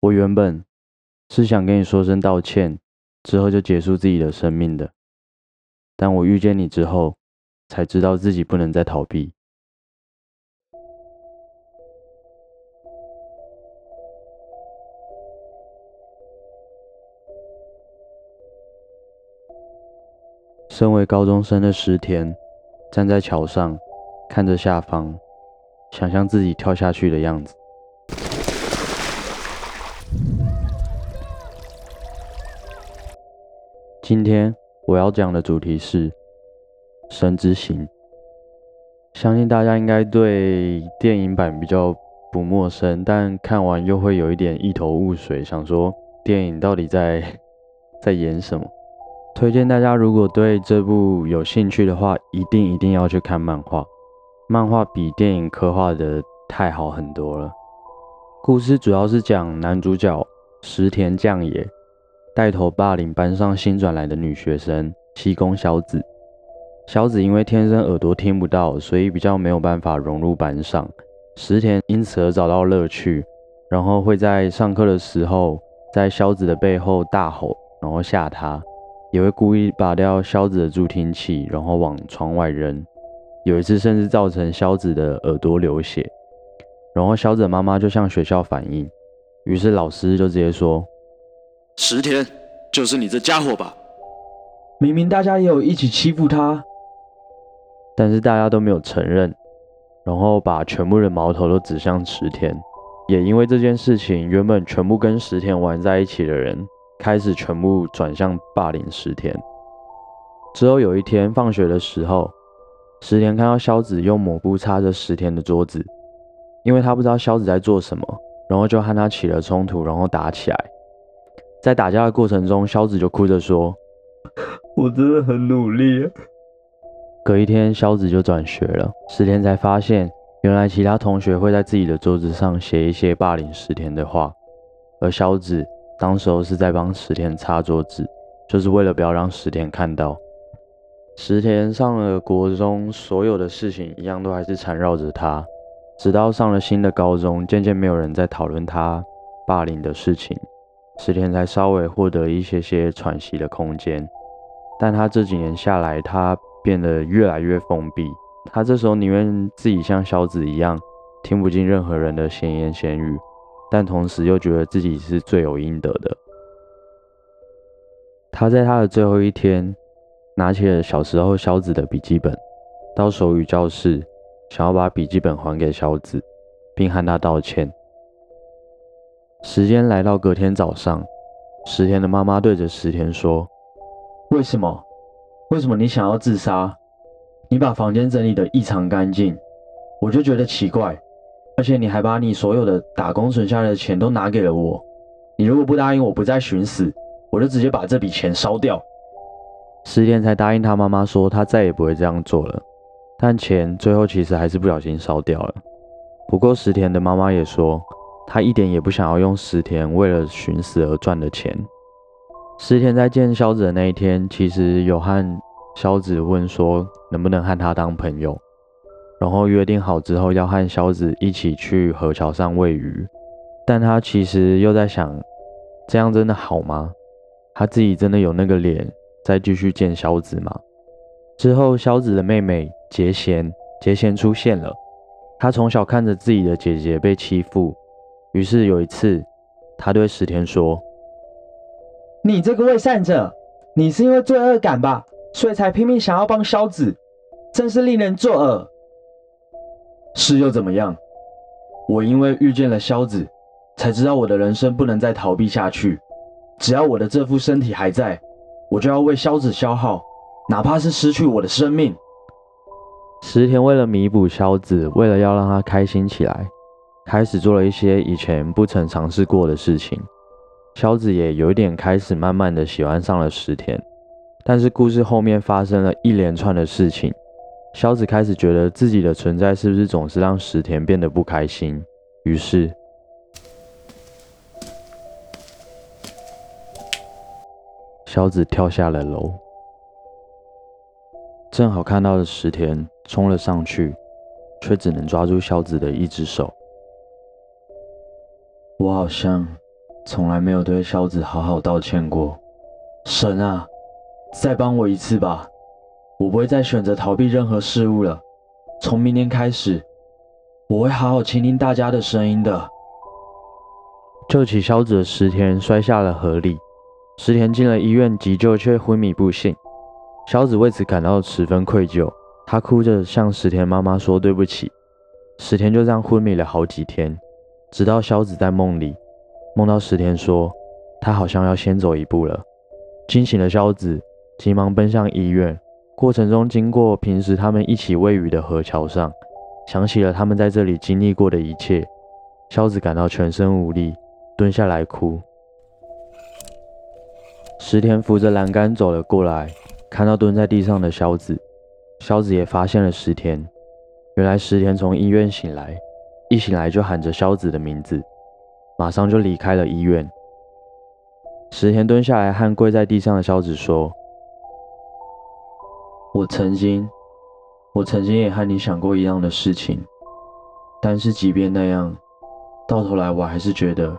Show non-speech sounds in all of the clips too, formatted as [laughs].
我原本是想跟你说声道歉，之后就结束自己的生命的。但我遇见你之后，才知道自己不能再逃避。身为高中生的石田，站在桥上，看着下方，想象自己跳下去的样子。今天我要讲的主题是《神之行》，相信大家应该对电影版比较不陌生，但看完又会有一点一头雾水，想说电影到底在 [laughs] 在演什么？推荐大家如果对这部有兴趣的话，一定一定要去看漫画，漫画比电影刻画的太好很多了。故事主要是讲男主角石田将也。带头霸凌班上新转来的女学生七宫小子。小子因为天生耳朵听不到，所以比较没有办法融入班上。石田因此而找到乐趣，然后会在上课的时候在小子的背后大吼，然后吓他，也会故意拔掉小子的助听器，然后往窗外扔。有一次甚至造成小子的耳朵流血，然后小子的妈妈就向学校反映，于是老师就直接说。石田，就是你这家伙吧？明明大家也有一起欺负他，但是大家都没有承认，然后把全部的矛头都指向石田。也因为这件事情，原本全部跟石田玩在一起的人，开始全部转向霸凌石田。之后有一天放学的时候，石田看到萧子用抹布擦着石田的桌子，因为他不知道萧子在做什么，然后就和他起了冲突，然后打起来。在打架的过程中，萧子就哭着说：“我真的很努力。”隔一天，萧子就转学了。石田才发现，原来其他同学会在自己的桌子上写一些霸凌石田的话，而萧子当时候是在帮石田擦桌子，就是为了不要让石田看到。石田上了国中，所有的事情一样都还是缠绕着他，直到上了新的高中，渐渐没有人在讨论他霸凌的事情。十田才稍微获得一些些喘息的空间，但他这几年下来，他变得越来越封闭。他这时候宁愿自己像小子一样，听不进任何人的闲言闲语，但同时又觉得自己是罪有应得的。他在他的最后一天，拿起了小时候小子的笔记本，到手语教室，想要把笔记本还给小子，并和他道歉。时间来到隔天早上，石田的妈妈对着石田说：“为什么？为什么你想要自杀？你把房间整理得异常干净，我就觉得奇怪。而且你还把你所有的打工存下来的钱都拿给了我。你如果不答应我不再寻死，我就直接把这笔钱烧掉。”石田才答应他妈妈说他再也不会这样做了，但钱最后其实还是不小心烧掉了。不过石田的妈妈也说。他一点也不想要用石田为了寻死而赚的钱。石田在见萧子的那一天，其实有和萧子问说能不能和他当朋友，然后约定好之后要和萧子一起去河桥上喂鱼。但他其实又在想，这样真的好吗？他自己真的有那个脸再继续见萧子吗？之后，萧子的妹妹杰贤，杰贤出现了。他从小看着自己的姐姐被欺负。于是有一次，他对石田说：“你这个伪善者，你是因为罪恶感吧，所以才拼命想要帮萧子，真是令人作呕。是又怎么样？我因为遇见了萧子，才知道我的人生不能再逃避下去。只要我的这副身体还在，我就要为萧子消耗，哪怕是失去我的生命。”石田为了弥补萧子，为了要让他开心起来。开始做了一些以前不曾尝试过的事情，萧子也有一点开始慢慢的喜欢上了石田，但是故事后面发生了一连串的事情，萧子开始觉得自己的存在是不是总是让石田变得不开心，于是，萧子跳下了楼，正好看到了石田冲了上去，却只能抓住萧子的一只手。我好像从来没有对萧子好好道歉过。神啊，再帮我一次吧！我不会再选择逃避任何事物了。从明天开始，我会好好倾听大家的声音的。救起萧子的石田摔下了河里，石田进了医院急救，却昏迷不醒。萧子为此感到十分愧疚，他哭着向石田妈妈说对不起。石田就这样昏迷了好几天，直到萧子在梦里梦到石田说他好像要先走一步了。惊醒的萧子急忙奔向医院。过程中，经过平时他们一起喂鱼的河桥上，想起了他们在这里经历过的一切，萧子感到全身无力，蹲下来哭。石田扶着栏杆走了过来，看到蹲在地上的萧子，萧子也发现了石田。原来石田从医院醒来，一醒来就喊着萧子的名字，马上就离开了医院。石田蹲下来，和跪在地上的萧子说。我曾经，我曾经也和你想过一样的事情，但是即便那样，到头来我还是觉得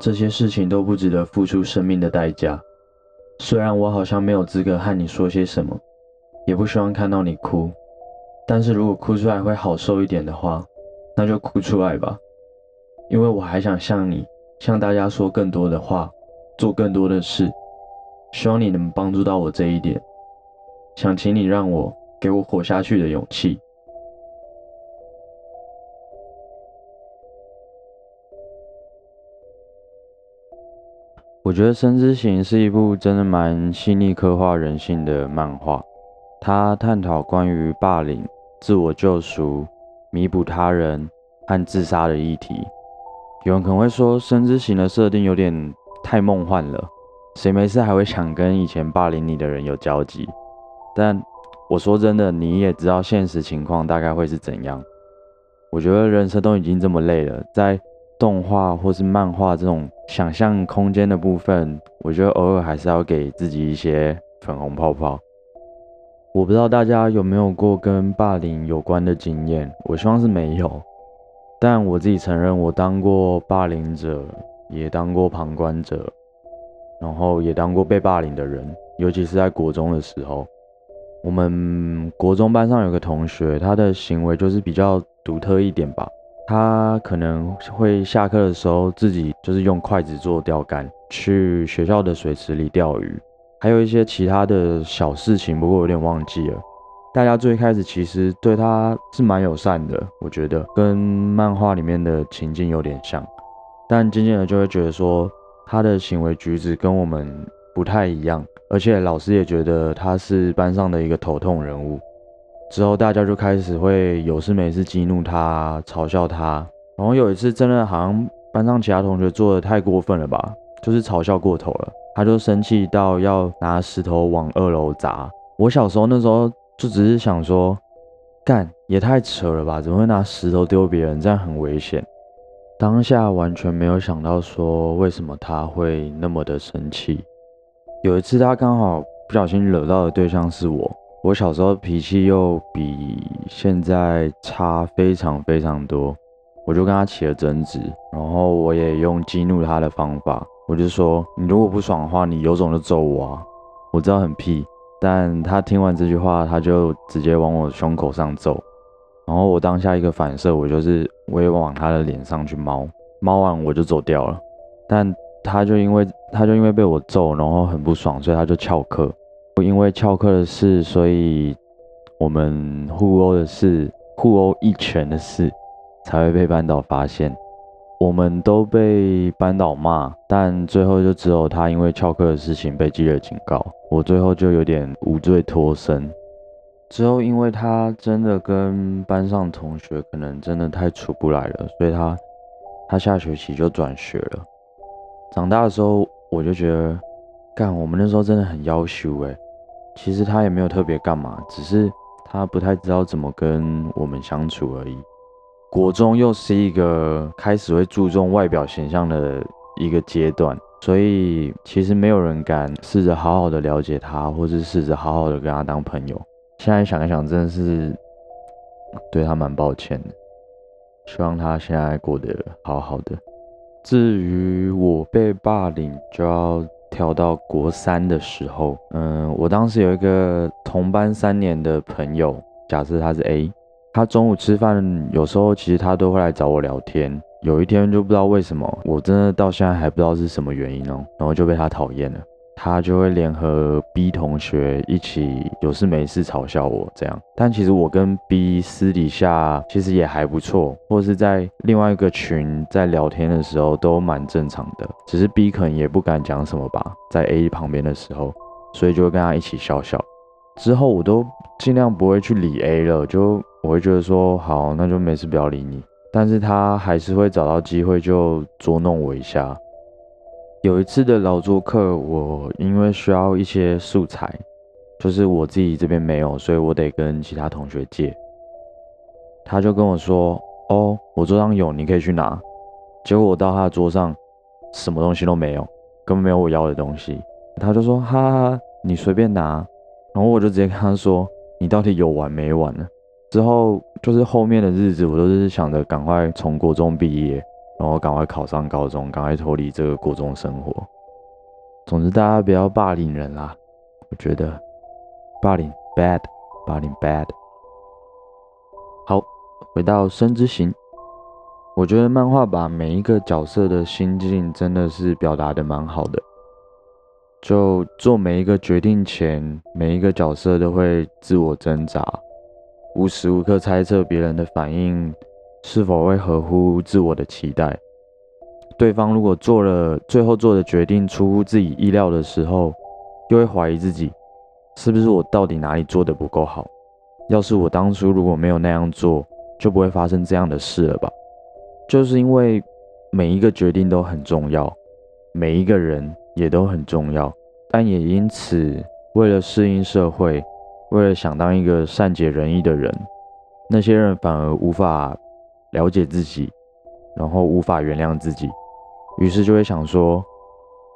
这些事情都不值得付出生命的代价。虽然我好像没有资格和你说些什么，也不希望看到你哭，但是如果哭出来会好受一点的话，那就哭出来吧，因为我还想向你、向大家说更多的话，做更多的事，希望你能帮助到我这一点。想请你让我给我活下去的勇气。我觉得《生之行》是一部真的蛮细腻刻画人性的漫画，它探讨关于霸凌、自我救赎、弥补他人和自杀的议题。有人可能会说，《生之行》的设定有点太梦幻了，谁没事还会想跟以前霸凌你的人有交集？但我说真的，你也知道现实情况大概会是怎样。我觉得人生都已经这么累了，在动画或是漫画这种想象空间的部分，我觉得偶尔还是要给自己一些粉红泡泡。我不知道大家有没有过跟霸凌有关的经验，我希望是没有。但我自己承认，我当过霸凌者，也当过旁观者，然后也当过被霸凌的人，尤其是在国中的时候。我们国中班上有个同学，他的行为就是比较独特一点吧。他可能会下课的时候自己就是用筷子做钓竿，去学校的水池里钓鱼，还有一些其他的小事情，不过有点忘记了。大家最开始其实对他是蛮友善的，我觉得跟漫画里面的情境有点像，但渐渐的就会觉得说他的行为举止跟我们不太一样。而且老师也觉得他是班上的一个头痛人物，之后大家就开始会有事没事激怒他，嘲笑他。然后有一次真的好像班上其他同学做的太过分了吧，就是嘲笑过头了，他就生气到要拿石头往二楼砸。我小时候那时候就只是想说，干也太扯了吧，怎么会拿石头丢别人？这样很危险。当下完全没有想到说为什么他会那么的生气。有一次，他刚好不小心惹到的对象是我。我小时候脾气又比现在差非常非常多，我就跟他起了争执，然后我也用激怒他的方法，我就说：“你如果不爽的话，你有种就揍我啊！”我知道很屁，但他听完这句话，他就直接往我胸口上揍。然后我当下一个反射，我就是我也往他的脸上去猫，猫完我就走掉了。但他就因为他就因为被我揍，然后很不爽，所以他就翘课。因为翘课的事，所以我们互殴的事，互殴一拳的事，才会被班导发现。我们都被班导骂，但最后就只有他因为翘课的事情被记了警告。我最后就有点无罪脱身。之后因为他真的跟班上同学可能真的太处不来了，所以他他下学期就转学了。长大的时候，我就觉得，干，我们那时候真的很要求哎。其实他也没有特别干嘛，只是他不太知道怎么跟我们相处而已。国中又是一个开始会注重外表形象的一个阶段，所以其实没有人敢试着好好的了解他，或是试着好好的跟他当朋友。现在想一想，真的是对他蛮抱歉的。希望他现在过得好好的。至于我被霸凌，就要跳到国三的时候。嗯，我当时有一个同班三年的朋友，假设他是 A，他中午吃饭，有时候其实他都会来找我聊天。有一天就不知道为什么，我真的到现在还不知道是什么原因哦，然后就被他讨厌了。他就会联合 B 同学一起有事没事嘲笑我这样，但其实我跟 B 私底下其实也还不错，或是在另外一个群在聊天的时候都蛮正常的，只是 B 可能也不敢讲什么吧，在 A 旁边的时候，所以就会跟他一起笑笑。之后我都尽量不会去理 A 了，就我会觉得说好，那就没事不要理你，但是他还是会找到机会就捉弄我一下。有一次的劳作课，我因为需要一些素材，就是我自己这边没有，所以我得跟其他同学借。他就跟我说：“哦，我桌上有，你可以去拿。”结果我到他的桌上，什么东西都没有，根本没有我要的东西。他就说：“哈哈，你随便拿。”然后我就直接跟他说：“你到底有完没完呢？”之后就是后面的日子，我都是想着赶快从国中毕业。然后赶快考上高中，赶快脱离这个国中生活。总之，大家不要霸凌人啦！我觉得霸凌 bad，霸凌 bad。好，回到生之行，我觉得漫画把每一个角色的心境真的是表达的蛮好的。就做每一个决定前，每一个角色都会自我挣扎，无时无刻猜测别人的反应。是否会合乎自我的期待？对方如果做了最后做的决定出乎自己意料的时候，又会怀疑自己，是不是我到底哪里做的不够好？要是我当初如果没有那样做，就不会发生这样的事了吧？就是因为每一个决定都很重要，每一个人也都很重要，但也因此为了适应社会，为了想当一个善解人意的人，那些人反而无法。了解自己，然后无法原谅自己，于是就会想说，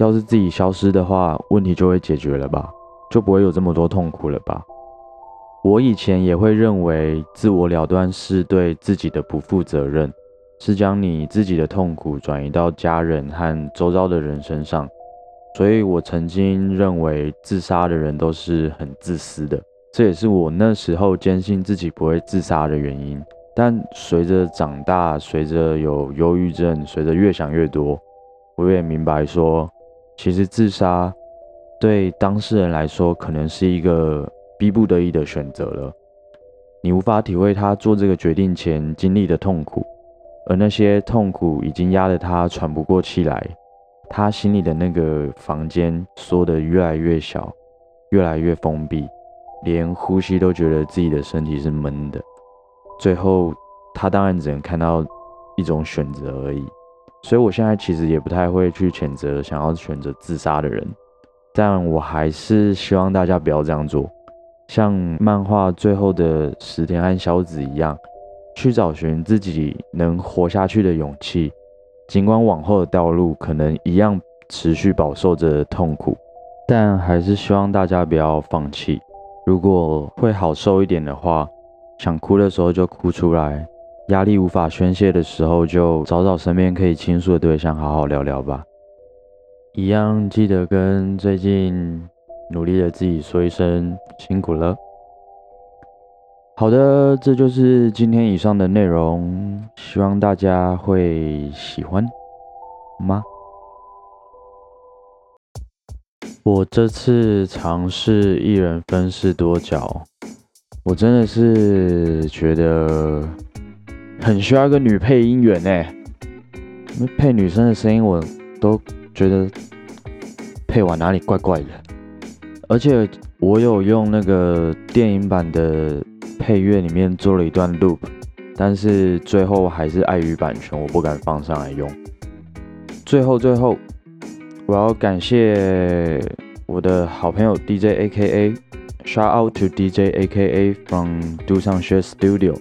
要是自己消失的话，问题就会解决了吧，就不会有这么多痛苦了吧。我以前也会认为自我了断是对自己的不负责任，是将你自己的痛苦转移到家人和周遭的人身上，所以我曾经认为自杀的人都是很自私的，这也是我那时候坚信自己不会自杀的原因。但随着长大，随着有忧郁症，随着越想越多，我也明白说，其实自杀对当事人来说，可能是一个逼不得已的选择了。你无法体会他做这个决定前经历的痛苦，而那些痛苦已经压得他喘不过气来，他心里的那个房间缩得越来越小，越来越封闭，连呼吸都觉得自己的身体是闷的。最后，他当然只能看到一种选择而已。所以我现在其实也不太会去谴责想要选择自杀的人，但我还是希望大家不要这样做。像漫画最后的石田和小子一样，去找寻自己能活下去的勇气。尽管往后的道路可能一样持续饱受着痛苦，但还是希望大家不要放弃。如果会好受一点的话。想哭的时候就哭出来，压力无法宣泄的时候就找找身边可以倾诉的对象，好好聊聊吧。一样记得跟最近努力的自己说一声辛苦了。好的，这就是今天以上的内容，希望大家会喜欢吗？我这次尝试一人分饰多角。我真的是觉得很需要一个女配音员呢，配女生的声音我都觉得配完哪里怪怪的，而且我有用那个电影版的配乐里面做了一段 loop，但是最后还是碍于版权，我不敢放上来用。最后最后，我要感谢我的好朋友 DJ AKA。Shout out to DJ AKA from Do s o m e s h i t Studio，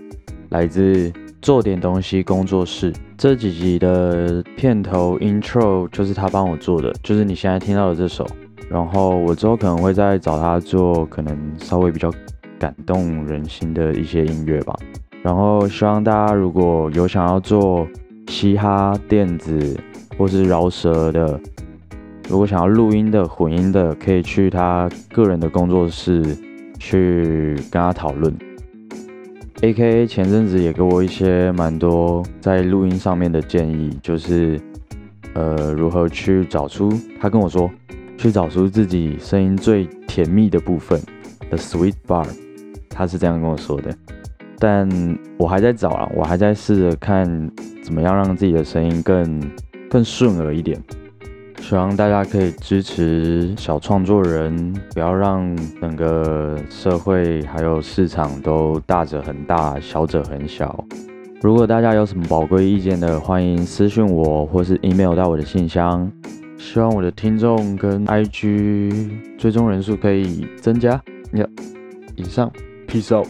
来自做点东西工作室。这几集的片头 intro 就是他帮我做的，就是你现在听到的这首。然后我之后可能会再找他做，可能稍微比较感动人心的一些音乐吧。然后希望大家如果有想要做嘻哈、电子、或是饶舌的，如果想要录音的、混音的，可以去他个人的工作室去跟他讨论。A.K.A 前阵子也给我一些蛮多在录音上面的建议，就是呃如何去找出他跟我说，去找出自己声音最甜蜜的部分的 sweet bar，他是这样跟我说的。但我还在找啊，我还在试着看怎么样让自己的声音更更顺耳一点。希望大家可以支持小创作人，不要让整个社会还有市场都大者很大，小者很小。如果大家有什么宝贵意见的，欢迎私信我，或是 email 到我的信箱。希望我的听众跟 IG 追踪人数可以增加。呀，以上，peace out。